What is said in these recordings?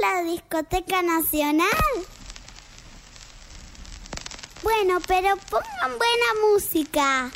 la discoteca nacional? Bueno, pero pongan buena música.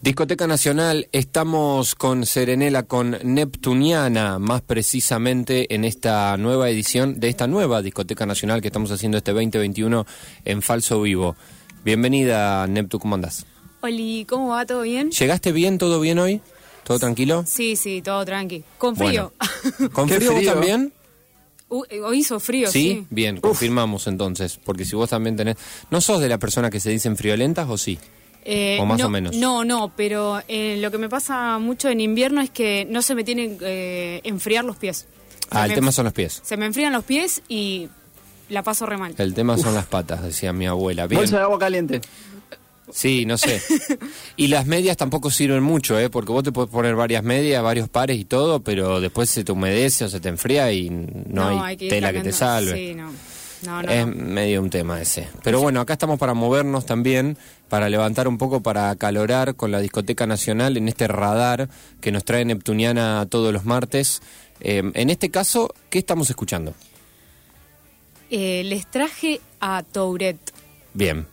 Discoteca Nacional, estamos con Serenela, con Neptuniana, más precisamente en esta nueva edición de esta nueva Discoteca Nacional que estamos haciendo este 2021 en Falso Vivo. Bienvenida, Neptu, ¿cómo andás? Oli, ¿cómo va? ¿Todo bien? ¿Llegaste bien? ¿Todo bien hoy? ¿Todo tranquilo? Sí, sí, todo tranqui. Con frío. ¿Con frío, vos también? Uh, hoy hizo frío, ¿Sí? sí. Bien, confirmamos entonces, porque si vos también tenés... ¿No sos de las personas que se dicen friolentas o sí? Eh, ¿O más no, o menos? No, no, pero eh, lo que me pasa mucho en invierno es que no se me tienen que enfriar los pies. Se Ah, el me- tema son los pies. Se me enfrían los pies y la paso re mal. El tema son las patas, decía mi abuela. Bien. Bolsa de agua caliente. Sí, no sé. Y las medias tampoco sirven mucho, ¿eh? Porque vos te puedes poner varias medias, varios pares y todo, pero después se te humedece o se te enfría y no, hay, tela que te salve. Sí, no. No, no, es medio un tema ese. Pero bueno, acá estamos para movernos también, para levantar un poco, para acalorar con la Discoteca Nacional en este radar que nos trae Neptuniana todos los martes. Eh, en este caso, ¿qué estamos escuchando? Eh, les traje a Tourette. Bien.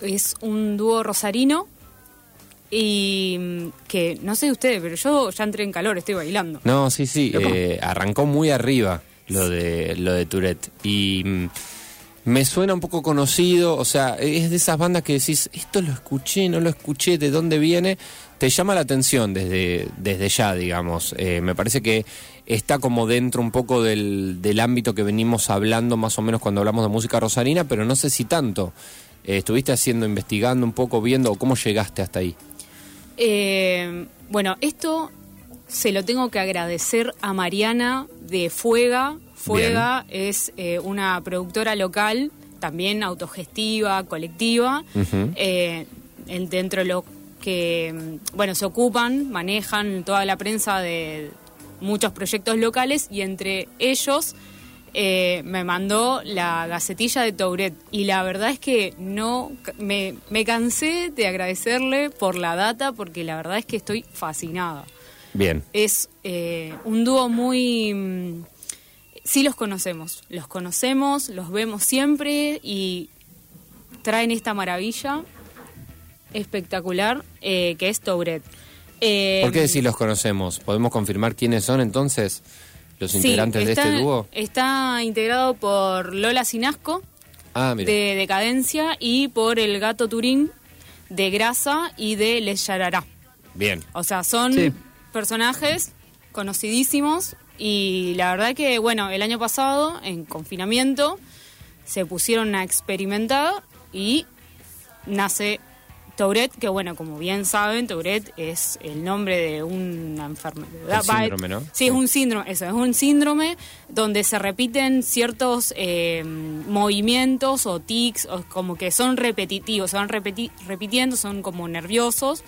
Es un dúo rosarino y mm, que no sé ustedes, pero yo ya entré en calor, estoy bailando. No, sí, sí, eh, arrancó muy arriba lo de lo de Tourette y mm, me suena un poco conocido, o sea, es de esas bandas que decís, esto lo escuché, no lo escuché, ¿de dónde viene? Te llama la atención desde, desde ya, digamos. Eh, me parece que está como dentro un poco del, del ámbito que venimos hablando más o menos cuando hablamos de música rosarina, pero no sé si tanto. Eh, ¿Estuviste haciendo, investigando un poco, viendo cómo llegaste hasta ahí? Eh, bueno, esto se lo tengo que agradecer a Mariana de Fuega. Fuega es eh, una productora local, también autogestiva, colectiva, dentro de lo que, mm, bueno, se ocupan, manejan toda la prensa de muchos proyectos locales y entre ellos eh, me mandó la gacetilla de Tourette y la verdad es que no me, me cansé de agradecerle por la data porque la verdad es que estoy fascinada. Bien. Es eh, un dúo muy... mm, Sí los conocemos, los conocemos, los vemos siempre y traen esta maravilla espectacular eh, que es Tourette. Eh, ¿Por qué decir los conocemos? ¿Podemos confirmar quiénes son entonces los sí, integrantes de este dúo? Está integrado por Lola Sinasco, Ah, de Decadencia, y por el gato Turín, de Grasa y de Les Yarará. Bien. O sea, son Sí. personajes conocidísimos y la verdad que, bueno, el año pasado, en confinamiento, se pusieron a experimentar y nace Tourette, que bueno, como bien saben, Tourette es el nombre de una enfermedad. Síndrome, ¿no? Sí, es un síndrome, eso, es un síndrome donde se repiten ciertos eh, movimientos o tics, o como que son repetitivos, se van repeti- repitiendo, son como nerviosos.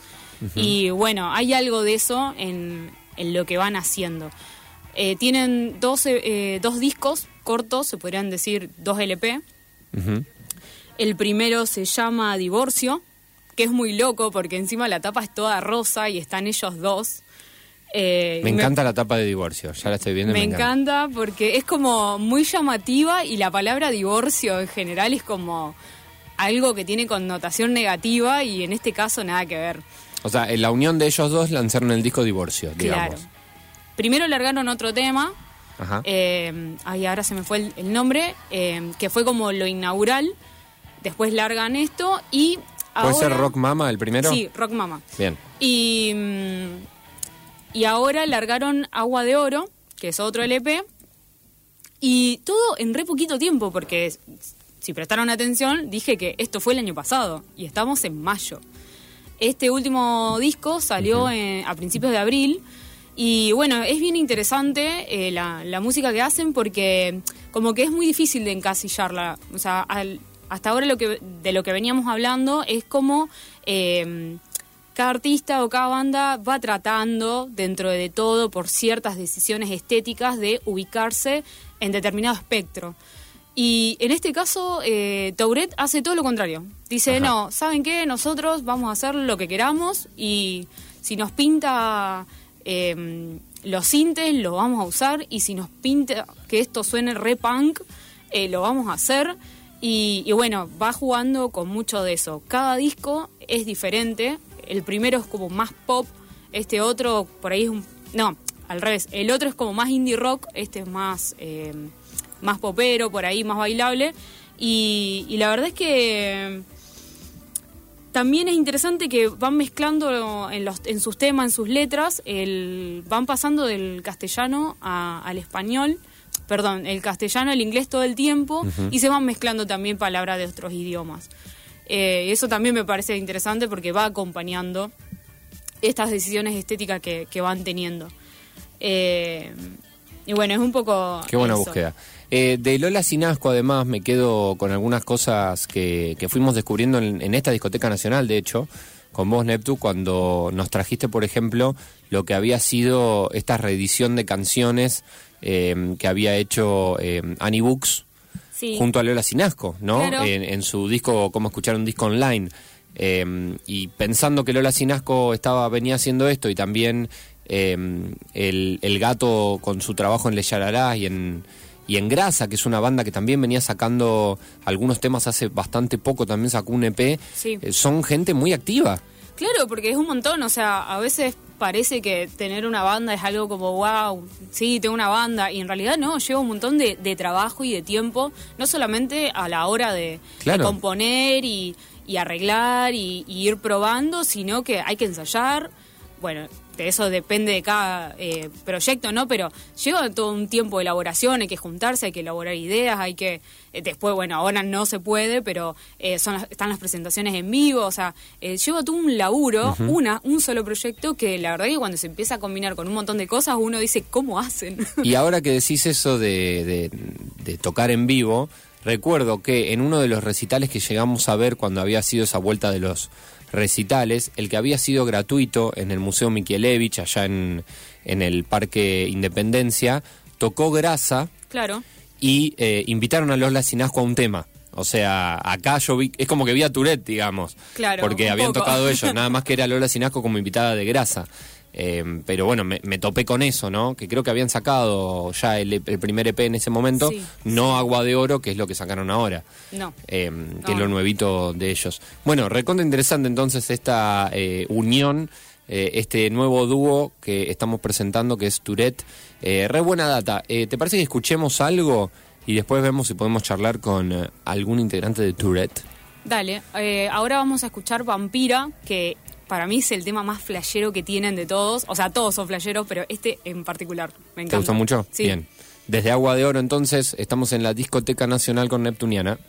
Y bueno, hay algo de eso en, en lo que van haciendo. Eh, tienen dos, eh, dos discos cortos, se podrían decir dos LP. El primero se llama Divorcio, que es muy loco porque encima la tapa es toda rosa y están ellos dos. Eh, Me encanta la tapa de divorcio, ya la estoy viendo. y Me encanta porque es como muy llamativa y la palabra divorcio en general es como algo que tiene connotación negativa y en este caso nada que ver. O sea, en la unión de ellos dos lanzaron el disco Divorcio, digamos. Claro. Primero largaron otro tema, Ajá. eh, ay, ahora se me fue el, el nombre, eh, que fue como lo inaugural. Después largan esto y ¿Puede ahora... ser Rock Mama el primero? Sí, Rock Mama. Bien. Y, mm, y ahora largaron Agua de Oro, que es otro LP, y todo en re poquito tiempo, porque si prestaron atención, dije que esto fue el año pasado, y estamos en mayo. Este último disco salió en- a principios de abril, y bueno, es bien interesante eh, la, la música que hacen porque como que es muy difícil de encasillarla. O sea, al- hasta ahora lo que, de lo que veníamos hablando es como eh, cada artista o cada banda va tratando, dentro de todo, por ciertas decisiones estéticas, de ubicarse en determinado espectro. Y en este caso, eh, Tourette hace todo lo contrario. Dice, Ajá. no, ¿saben qué? Nosotros vamos a hacer lo que queramos y si nos pinta eh, los sintes, lo vamos a usar y si nos pinta que esto suene re punk, eh, lo vamos a hacer. Y, y bueno, va jugando con mucho de eso. Cada disco es diferente. El primero es como más pop, este otro por ahí es un... No, al revés. El otro es como más indie rock, este es más, eh, más popero, por ahí más bailable. Y, y la verdad es que también es interesante que van mezclando en, los, en sus temas, en sus letras, el, van pasando del castellano a- al español, perdón, el castellano al inglés todo el tiempo y se van mezclando también palabras de otros idiomas. Eh, eso también me parece interesante porque va acompañando estas decisiones estéticas que, que van teniendo. Eh, y bueno, es un poco... Qué buena eso. búsqueda. Eh, de Lola Sinasco, además, me quedo con algunas cosas que, que fuimos descubriendo en, en esta discoteca nacional, de hecho, con vos, Neptu, cuando nos trajiste, por ejemplo, lo que había sido esta reedición de canciones eh, que había hecho eh, Annie Books Sí. junto a Lola Sinasco, ¿no? Claro. En, en su disco Cómo escuchar un disco online. Eh, y pensando que Lola Sinasco estaba, venía haciendo esto y también eh, el, el gato con su trabajo en Le Yarará y en, y en Grasa, que es una banda que también venía sacando algunos temas hace bastante poco, también sacó un EP, Sí. eh, son gente muy activa. Claro, porque es un montón, o sea, a veces parece que tener una banda es algo como, wow, sí, tengo una banda, y en realidad no, lleva un montón de, de trabajo y de tiempo, no solamente a la hora de, componer y, y arreglar y, y ir probando, sino que hay que ensayar, bueno, de eso depende de cada eh, proyecto, ¿no? Pero lleva todo un tiempo de elaboración, hay que juntarse, hay que elaborar ideas, hay que... eh, después, bueno, ahora no se puede, pero eh, son las- están las presentaciones en vivo, o sea, eh, lleva todo un laburo, una, un solo proyecto que la verdad que cuando se empieza a combinar con un montón de cosas, uno dice, ¿cómo hacen? Y ahora que decís eso de, de- de tocar en vivo, recuerdo que en uno de los recitales que llegamos a ver cuando había sido esa vuelta de los recitales, el que había sido gratuito en el Museo Mikielevich, allá en, en el Parque Independencia, tocó Grasa claro. y eh, invitaron a Lola Sinasco a un tema. O sea, acá yo vi, es como que vi a Tourette, digamos. Claro, Porque habían poco. tocado ellos, nada más que era Lola Sinasco como invitada de grasa. Eh, pero bueno, me, me topé con eso, ¿no? Que creo que habían sacado ya el, el primer EP en ese momento, Sí, no Agua de Oro, que es lo que sacaron ahora. No. eh, que es lo nuevito de ellos. Bueno, recontra interesante entonces esta eh, unión, eh, este nuevo dúo que estamos presentando, que es Tourette. Eh, re buena data. ¿Te parece que escuchemos algo y después vemos si podemos charlar con algún integrante de Tourette? Dale, ahora vamos a escuchar Vampira, que para mí es el tema más flashero que tienen de todos. O sea, todos son flasheros, pero este en particular. Me encanta. ¿Te gustó mucho? Sí. Bien. Desde Agua de Oro entonces estamos en la Discoteca Nacional con Neptuniana.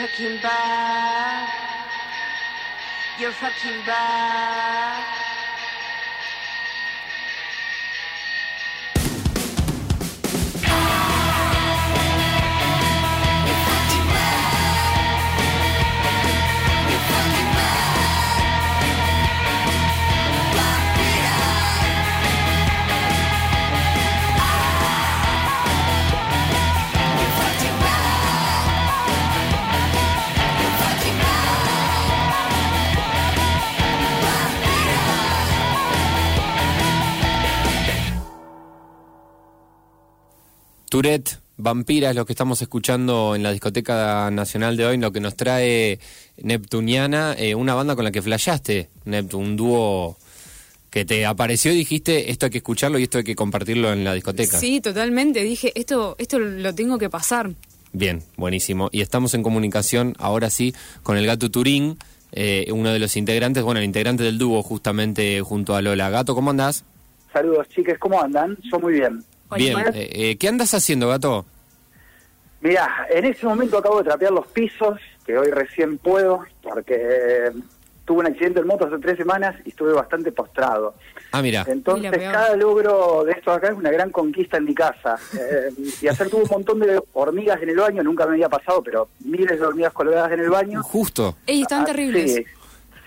Fucking back. You're fucking back. Tourette, Vampira es lo que estamos escuchando en la discoteca nacional de hoy, lo que nos trae Neptuniana, eh, una banda con la que flashaste, Neptune, un dúo que te apareció y dijiste, esto hay que escucharlo y esto hay que compartirlo en la discoteca. Sí, totalmente. Dije, esto, esto lo tengo que pasar. Bien, buenísimo. Y estamos en comunicación ahora sí con el gato Turín, eh, uno de los integrantes, bueno, el integrante del dúo justamente junto a Lola. Gato, ¿cómo andás? Saludos, chicas, ¿cómo andan? Yo muy bien. Bien, eh, eh, ¿qué andas haciendo, gato? Mira, en ese momento acabo de trapear los pisos, que hoy recién puedo, porque eh, tuve un accidente en moto hace tres semanas y estuve bastante postrado. Ah, mira. Entonces, Mira, cada logro de esto acá es una gran conquista en mi casa. Eh, y hacer tuve un montón de hormigas en el baño, nunca me había pasado, pero miles de hormigas colgadas en el baño. Justo. Ey, están Ah, terribles. Sí,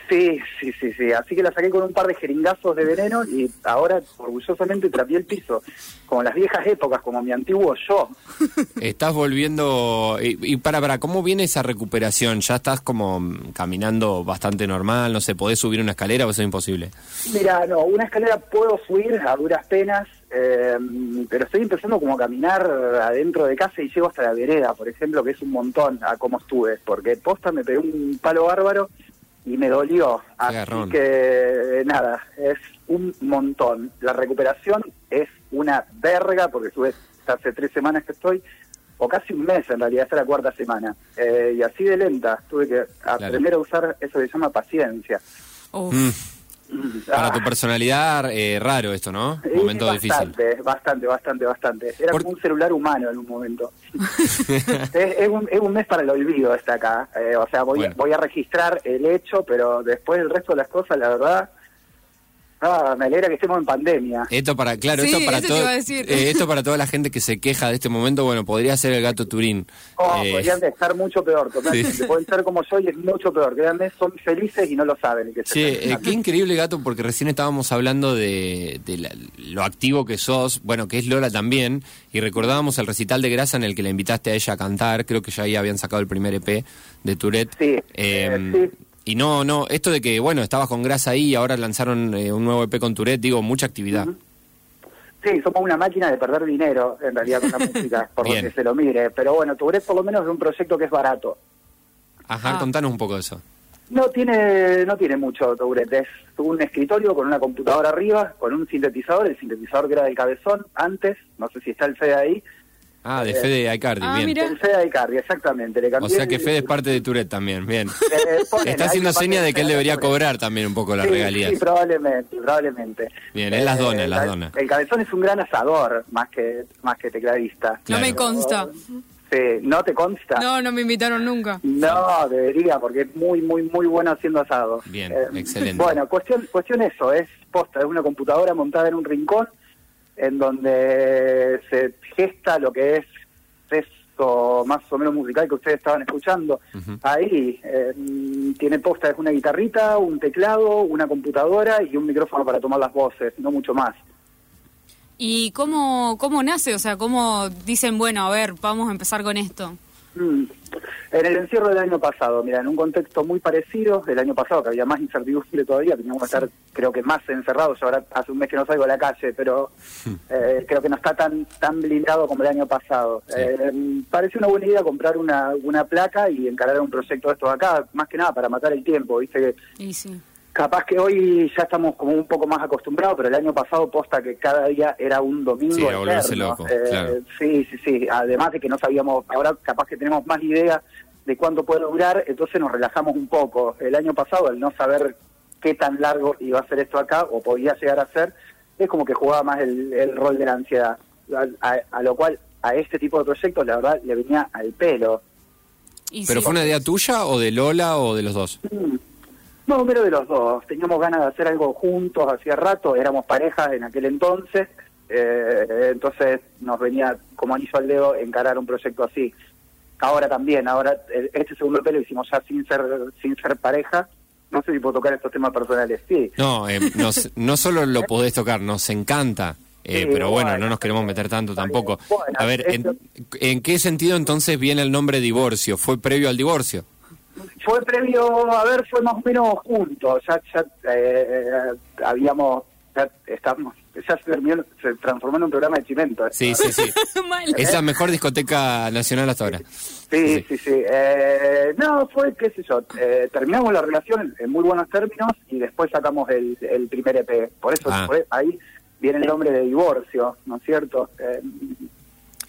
sí, sí, sí, sí. Así que la saqué con un par de jeringazos de veneno y ahora orgullosamente trapié el piso. Como las viejas épocas, como mi antiguo yo. Estás volviendo... Y, y para, para, ¿cómo viene esa recuperación? ¿Ya estás como caminando bastante normal? No sé, ¿podés subir una escalera o eso es imposible? Mira, no, una escalera puedo subir a duras penas, eh, pero estoy empezando como a caminar adentro de casa y llego hasta la vereda, por ejemplo, que es un montón a cómo estuve, porque posta me pegué un palo bárbaro y me dolió. Así garrón. que nada, es un montón. La recuperación es una verga, porque estuve hace tres semanas que estoy, o casi un mes en realidad, esta es la cuarta semana. Eh, y así de lenta, tuve que aprender a usar eso que se llama paciencia. Uf. Mm, para Ah. tu personalidad, eh, raro esto, ¿no? Momento difícil. bastante, bastante, bastante, bastante. Era Por- como un celular humano en un momento. es, es un, es un mes para el olvido está acá. Eh, o sea, voy, Bueno. voy a registrar el hecho, pero después el resto de las cosas, la verdad, ah, me alegra que estemos en pandemia. Esto para, claro, Sí, esto para todo, eh, esto para toda la gente que se queja de este momento, bueno, podría ser el gato Turín. Oh, Eh, podrían estar mucho peor, totalmente. Sí. Pueden ser como yo y es mucho peor. Créanme, son felices y no lo saben. que están eh, qué increíble gato, porque recién estábamos hablando de, de la- lo activo que sos, bueno, que es Lola también, y recordábamos el recital de Grasa en el que la invitaste a ella a cantar, creo que ya ahí habían sacado el primer EP de Tourette. Sí, Eh, eh, sí. Y no, no, esto de que, bueno, estabas con Grasa ahí y ahora lanzaron eh, un nuevo EP con Tourette, digo, mucha actividad. Sí, somos una máquina de perder dinero, en realidad, con la música, por que se lo mire. Pero bueno, Tourette por lo menos es un proyecto que es barato. Ajá, Ah. contanos un poco de eso. No tiene, no tiene mucho Tourette, es un escritorio con una computadora arriba, con un sintetizador, el sintetizador que era del cabezón antes, no sé si está el Fede ahí, Ah, de Fede Aicardi, Ah, bien. mira. el Fede de Icardi, exactamente. Le O sea que Fede es parte de Tourette también, bien. eh, Está haciendo seña de que él debería cobrar también un poco las Sí, regalías. Sí, probablemente, probablemente. Bien, él las dona, Eh, las dona. El cabezón es un gran asador, más que más que tecladista. No me consta. Sí, ¿no te consta? No, no me invitaron nunca. No, debería, porque es muy, muy, muy bueno haciendo asado. Eh, Bien, excelente. Bueno, cuestión, cuestión eso, es posta, es una computadora montada en un rincón en donde se gesta lo que es esto más o menos musical que ustedes estaban escuchando. Ahí eh, tiene posta, es una guitarrita, un teclado, una computadora y un micrófono para tomar las voces, no mucho más. ¿Y cómo, cómo nace? O sea, ¿cómo dicen, bueno, a ver, vamos a empezar con esto? Mm. En el encierro del año pasado, mira, en un contexto muy parecido, del año pasado, que había más incertidumbre todavía, teníamos que estar, creo que más encerrados, ahora hace un mes que no salgo a la calle, pero eh, creo que no está tan tan blindado como el año pasado. Sí. Eh, pareció una buena idea comprar una, una placa y encarar un proyecto de estos acá, más que nada para matar el tiempo, viste que Y sí. Capaz que hoy ya estamos como un poco más acostumbrados, pero el año pasado posta que cada día era un domingo. Sí, era volverse eterno. loco, Eh, claro. Sí, sí, sí. Además de que no sabíamos, ahora capaz que tenemos más idea de cuánto puede durar, entonces nos relajamos un poco. El año pasado, al no saber qué tan largo iba a ser esto acá, o podía llegar a ser, es como que jugaba más el, el rol de la ansiedad. A, a- a lo cual, a este tipo de proyectos, la verdad, le venía al pelo. Y ¿Pero sí. fue una idea tuya o de Lola o de los dos? No, pero de los dos. Teníamos ganas de hacer algo juntos hacía rato, éramos parejas en aquel entonces, eh, entonces nos venía como anillo al dedo encarar un proyecto así. Ahora también, ahora eh, este segundo EP lo hicimos ya sin ser sin ser pareja. No sé si puedo tocar estos temas personales, sí. No, eh, nos- no solo lo podés tocar, nos encanta. eh, Sí, pero bueno, bueno, no nos queremos meter tanto tampoco. Bueno, A ver, esto- ¿en qué sentido entonces viene el nombre divorcio? ¿Fue previo al divorcio? Fue previo, a ver, fue más o menos juntos. Ya, ya eh, habíamos, ya estamos, ya se, terminó, se transformó en un programa de chimento. Sí, sí, sí. Es la mejor discoteca nacional hasta ahora. Sí, sí, sí. Eh, no, fue, qué sé yo, eh, terminamos la relación en, en muy buenos términos y después sacamos el, el primer EP. Por eso Ah. fue- ahí viene el nombre de divorcio, ¿no es cierto?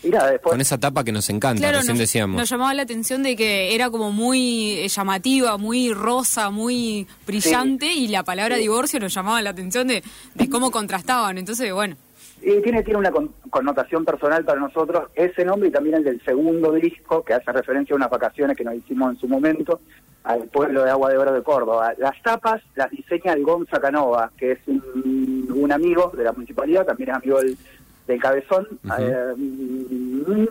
Y nada, después... Con esa tapa que nos encanta, Claro, recién nos, decíamos. nos llamaba la atención de que era como muy eh, llamativa, muy rosa, muy brillante y la palabra divorcio nos llamaba la atención de, de cómo contrastaban. Entonces, bueno, Y tiene, tiene una con- connotación personal para nosotros ese nombre y también el del segundo disco, que hace referencia a unas vacaciones que nos hicimos en su momento al pueblo de Agua de Oro de Córdoba. Las tapas las diseña el Gonza Canova, que es un, un amigo de la municipalidad, también es amigo del, del Cabezón. Ujú. Eh, mm,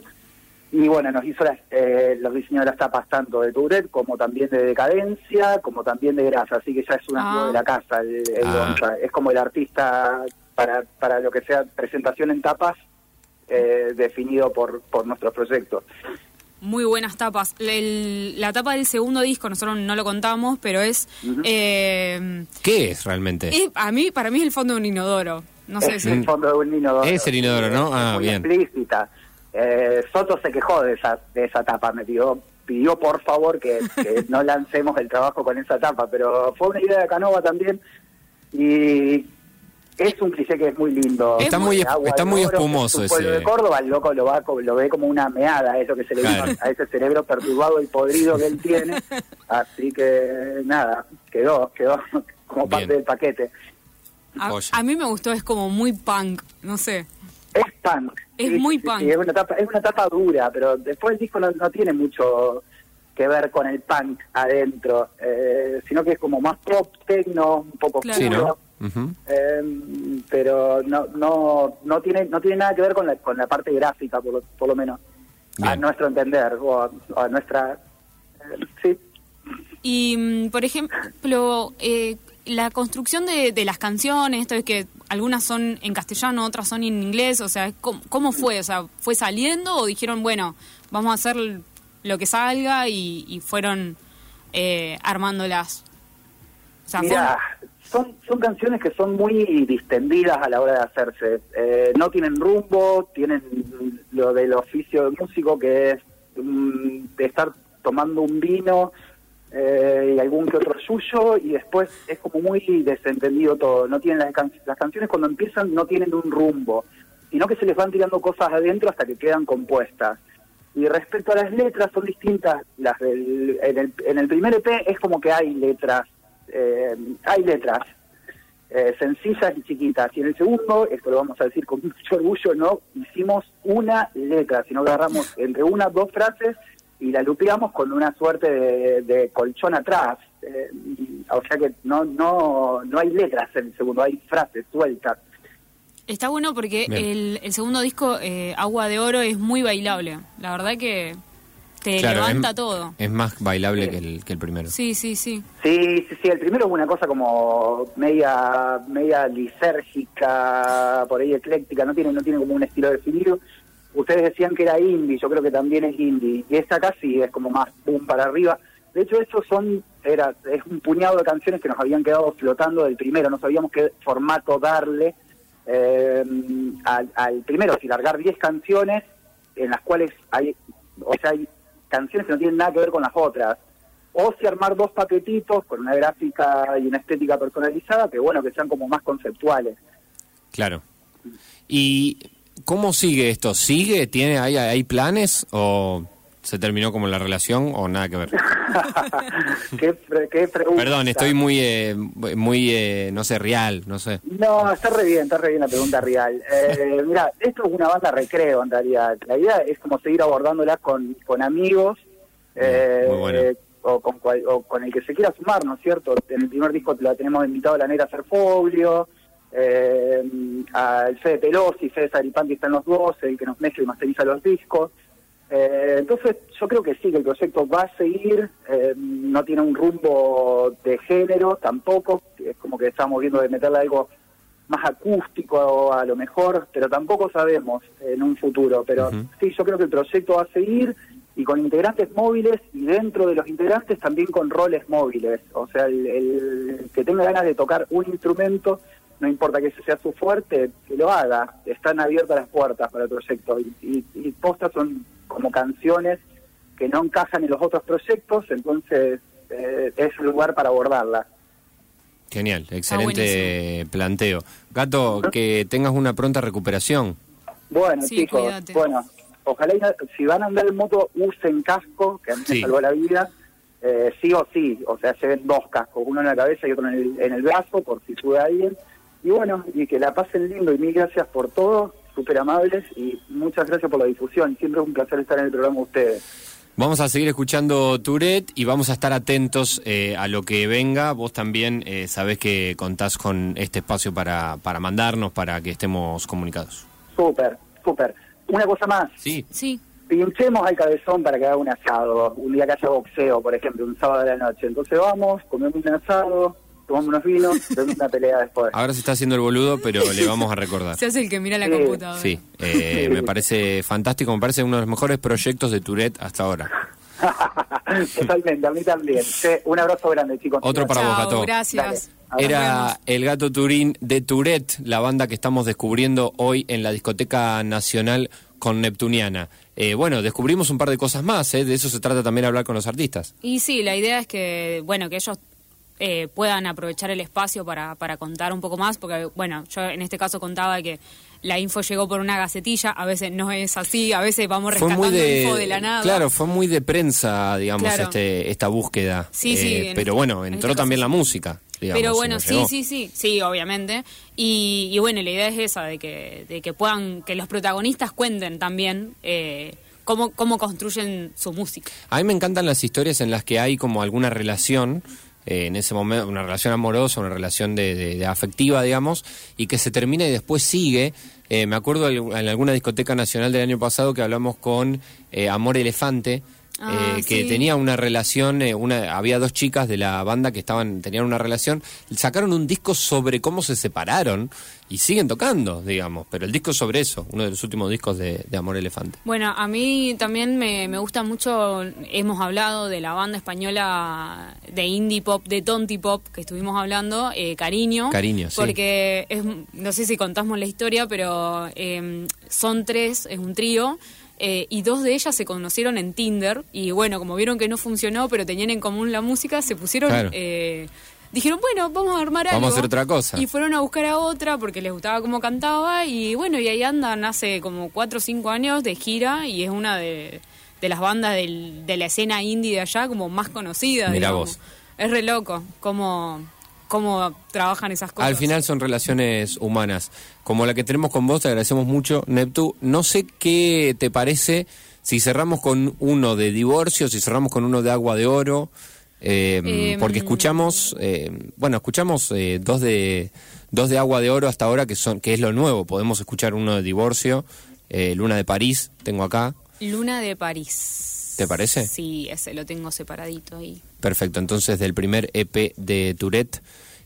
y bueno, nos hizo las, eh, los diseños de las tapas tanto de Touret como también de Decadencia, como también de Grasa, así que ya es un amigo Ah. de la casa, el, el Ah. Gonza. Es como el artista para, para lo que sea presentación en tapas eh, definido por, por nuestros proyectos. muy buenas tapas. El- la tapa del segundo disco, nosotros no lo contamos, pero es... eh, ¿Qué es realmente? es- a mí, para mí es el fondo de un inodoro. No sé es si... el fondo de un inodoro. Es el inodoro, ¿no? Es Ah, muy bien. explícita. Eh, Soto se quejó de esa, de esa tapa, me pidió, pidió por favor que, que no lancemos el trabajo con esa tapa, pero fue una idea de Canova también y es un cliché que es muy lindo. Está muy- Agua está de muy Oro, espumoso es ese. de Córdoba, el loco lo, va, co- lo ve como una meada, eso que se le Claro. a ese cerebro perturbado y podrido que él tiene, así que nada, quedó, quedó como parte Bien. del paquete. A, a mí me gustó, es como muy punk, no sé. Es punk. Es muy punk. es, una tapa, es una tapa dura, pero después el disco no, no tiene mucho que ver con el punk adentro, eh, sino que es como más pop, techno, un poco Claro. Sí. Eh, pero no no no tiene no tiene nada que ver con la, con la parte gráfica, por lo, por lo menos, a nuestro entender, o a, o a nuestra... eh, sí. Y, mm, por ejemplo, eh, la construcción de, de las canciones, esto es que algunas son en castellano, otras son en inglés, o sea, ¿cómo, cómo fue? O sea, ¿fue saliendo o dijeron, bueno, vamos a hacer lo que salga y, y fueron eh, armándolas? O sea, fue son, son canciones que son muy distendidas a la hora de hacerse. Eh, no tienen rumbo, tienen lo del oficio de músico que es mm, de estar tomando un vino eh, y algún que otro suyo y después es como muy desentendido todo. No tienen las, can- las canciones cuando empiezan no tienen un rumbo, sino que se les van tirando cosas adentro hasta que quedan compuestas. Y respecto a las letras, son distintas. Las del, en, el, en el primer EP es como que hay letras, eh, hay letras eh, sencillas y chiquitas. Y en el segundo, esto lo vamos a decir con mucho orgullo, no hicimos una letra, sino agarramos entre una dos frases y la lupeamos con una suerte de, de colchón atrás. Eh, o sea que no, no, no hay letras en el segundo, hay frases sueltas. Está bueno porque el, el segundo disco, eh, Agua de Oro, es muy bailable. La verdad que te Claro, levanta es, todo. Es más bailable que el, que el primero. Sí, sí, sí. Sí, sí, sí, el primero es una cosa como media media lisérgica, por ahí ecléctica, no tiene no tiene como un estilo definido. Ustedes decían que era indie, yo creo que también es indie. Y esta casi es como más boom para arriba. De hecho, estos son era es un puñado de canciones que nos habían quedado flotando del primero, no sabíamos qué formato darle eh, al, al primero, si largar 10 canciones en las cuales hay, o sea, hay canciones que no tienen nada que ver con las otras o si armar dos paquetitos con una gráfica y una estética personalizada, que bueno, que sean como más conceptuales. Claro. ¿Y cómo sigue esto? ¿Sigue? ¿Tiene hay, hay planes? ¿O se terminó como la relación o nada que ver? ¿Qué, pre- qué pregunta? Perdón, estoy muy, eh, muy eh, no sé, real, no sé. No, está re bien, está re bien la pregunta real. Eh, mira, esto es una banda recreo en realidad. La idea es como seguir abordándola con, con amigos eh, muy bueno. o, con cual- o con el que se quiera sumar, ¿no es cierto? En el primer disco la tenemos invitado a la negra Serfoglio, eh, al Fede Pelosi, Fede Saripanti está en los dos, el que nos mezcla y masteriza los discos. Eh, entonces yo creo que sí, que el proyecto va a seguir, eh, no tiene un rumbo de género tampoco, es como que estamos viendo de meterle algo más acústico a lo mejor, pero tampoco sabemos en un futuro. Pero sí, yo creo que el proyecto va a seguir y con integrantes móviles y dentro de los integrantes también con roles móviles. O sea, el, el que tenga ganas de tocar un instrumento, no importa que ese sea su fuerte, que lo haga. Están abiertas las puertas para el proyecto y, y, y postas son como canciones que no encajan en los otros proyectos, entonces eh, es el lugar para abordarlas. Genial, excelente planteo. Gato, que tengas una pronta recuperación. Bueno, Sí, chicos, cuídate. bueno, ojalá si van a andar en moto usen casco, que a mí Sí. me salvó la vida, eh, sí o sí, o sea, lleven dos cascos, uno en la cabeza y otro en el, en el brazo, por si sube alguien. Y bueno, y que la pasen lindo y mil gracias por todo, súper amables y muchas gracias por la difusión. Siempre es un placer estar en el programa de ustedes. Vamos a seguir escuchando Tourette y vamos a estar atentos eh, a lo que venga. Vos también eh, sabés que contás con este espacio para, para mandarnos, para que estemos comunicados. Súper, súper. Una cosa más, Sí, Sí, pinchemos al cabezón para que haga un asado, un día que haya boxeo, por ejemplo, un sábado de la noche. Entonces vamos, comemos un asado, tomamos unos vinos, tenemos una pelea después. ahora se está haciendo el boludo, pero le vamos a recordar. se hace el que mira la Sí. computadora. Sí, eh, me parece fantástico, me parece uno de los mejores proyectos de Tourette hasta ahora. Totalmente, a mí también. Sí, un abrazo grande, chicos. Otro para vos, Chao, Gato. gracias. Dale. Era el gato Turín de Tourette, la banda que estamos descubriendo hoy en la discoteca nacional con Neptuniana. Eh, bueno, descubrimos un par de cosas más, ¿eh? de eso se trata también hablar con los artistas. Y sí, la idea es que, bueno, que ellos eh, puedan aprovechar el espacio para, para contar un poco más, porque, bueno, yo en este caso contaba que la info llegó por una gacetilla, a veces no es así, a veces vamos Fue rescatando muy de, info de la nada. claro, fue muy de prensa, digamos, Claro. este, esta búsqueda. Sí, sí, Eh, en pero este- bueno, en entró este caso también la sí. música. digamos, Pero bueno, sí, sí, sí, sí, obviamente. Y, y bueno, la idea es esa, de que, de que puedan, que los protagonistas cuenten también eh, cómo, cómo construyen su música. A mí me encantan las historias en las que hay como alguna relación, eh, en ese momento, una relación amorosa, una relación de, afectiva, digamos, y que se termina y después sigue. Eh, me acuerdo en en alguna discoteca nacional del año pasado que hablamos con eh, Amor Elefante. Ah, eh, que sí. tenía una relación, eh, una, había dos chicas de la banda que estaban, tenían una relación, sacaron un disco sobre cómo se separaron y siguen tocando, digamos, pero el disco sobre eso, uno de los últimos discos de, de Amor Elefante. Bueno, a mí también me, me gusta mucho, hemos hablado de la banda española de indie pop, de tonti pop, que estuvimos hablando, eh, Cariño. Cariño, sí. Porque es, no sé si contamos la historia, pero eh, son tres, es un trío. Eh, y dos de ellas se conocieron en Tinder y bueno, como vieron que no funcionó, pero tenían en común la música, se pusieron, Claro. eh, dijeron, bueno, vamos a armar Vamos a algo. hacer otra cosa. Y fueron a buscar a otra porque les gustaba cómo cantaba y bueno, y ahí andan hace como cuatro o cinco años de gira y es una de, de las bandas del- de la escena indie de allá como más conocida. Digamos. vos. Es re loco cómo, cómo trabajan esas cosas. Al final son relaciones humanas. Como la que tenemos con vos, te agradecemos mucho, Neptu. No sé qué te parece si cerramos con uno de divorcio, si cerramos con uno de agua de oro. eh, Em. porque escuchamos, eh, bueno, escuchamos eh, dos de dos de agua de oro hasta ahora que son que es lo nuevo. Podemos escuchar uno de divorcio, eh, Luna de París, tengo acá. Luna de París. ¿Te parece? Sí, ese lo tengo separadito ahí. Perfecto, entonces del primer EP de Tourette.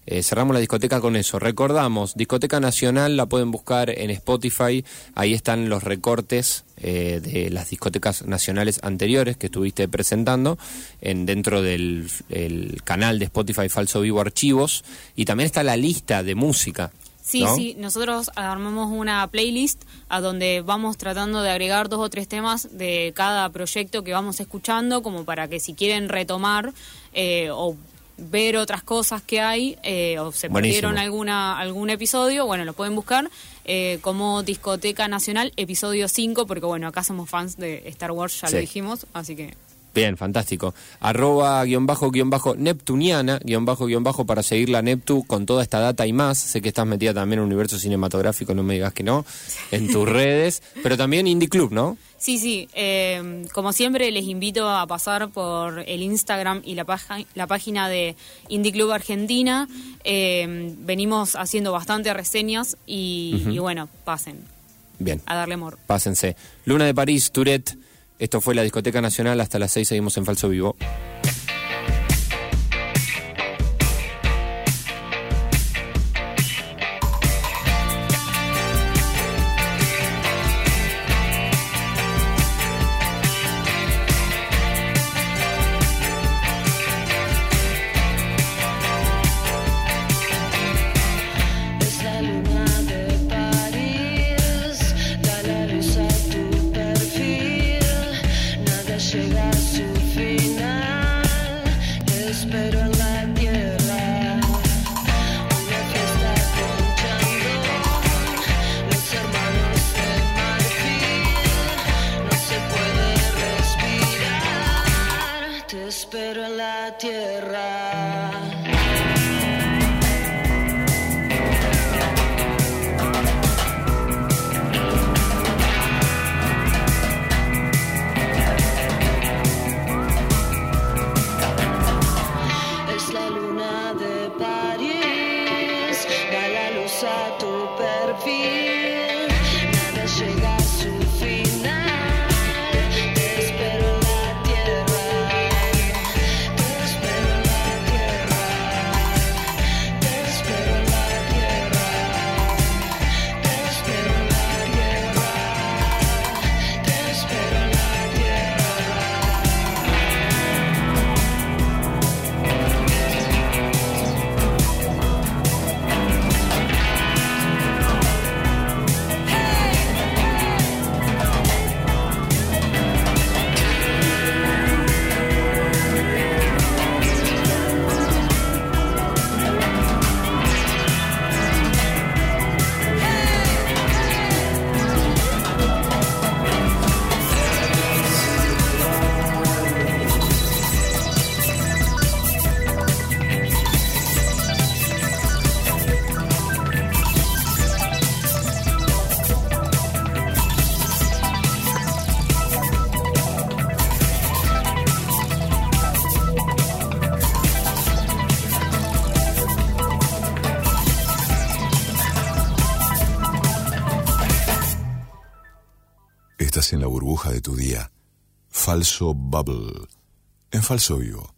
Eh, cerramos la discoteca con eso. Recordamos, Discoteca Nacional la pueden buscar en Spotify. Ahí están los recortes eh, de las discotecas nacionales anteriores que estuviste presentando en dentro del el canal de Spotify Falso Vivo Archivos. Y también está la lista de música. Sí, ¿no? sí, nosotros armamos una playlist a donde vamos tratando de agregar dos o tres temas de cada proyecto que vamos escuchando, como para que si quieren retomar eh, o ver otras cosas que hay eh, o se Buenísimo. perdieron alguna algún episodio, bueno, lo pueden buscar eh, como Discoteca Nacional, episodio 5, porque bueno, acá somos fans de Star Wars, ya Sí. lo dijimos, así que... Bien, fantástico. Arroba guion bajo guion bajo Neptuniana, guion bajo guion bajo para seguir la Neptu con toda esta data y más. Sé que estás metida también en el universo cinematográfico, no me digas que no, en tus redes, pero también Indie Club, ¿no? Sí, sí. eh, como siempre, les invito a pasar por el Instagram y la, paja- la página de Indie Club Argentina. Eh, venimos haciendo bastante reseñas y, y bueno, pasen Bien. a darle amor. Pásense. Luna de París, Tourette. Esto fue la Discoteca Nacional. Hasta las 6 seguimos en Falso Vivo. Tierra. Burbuja de tu día. Falso Bubble. En falso vivo.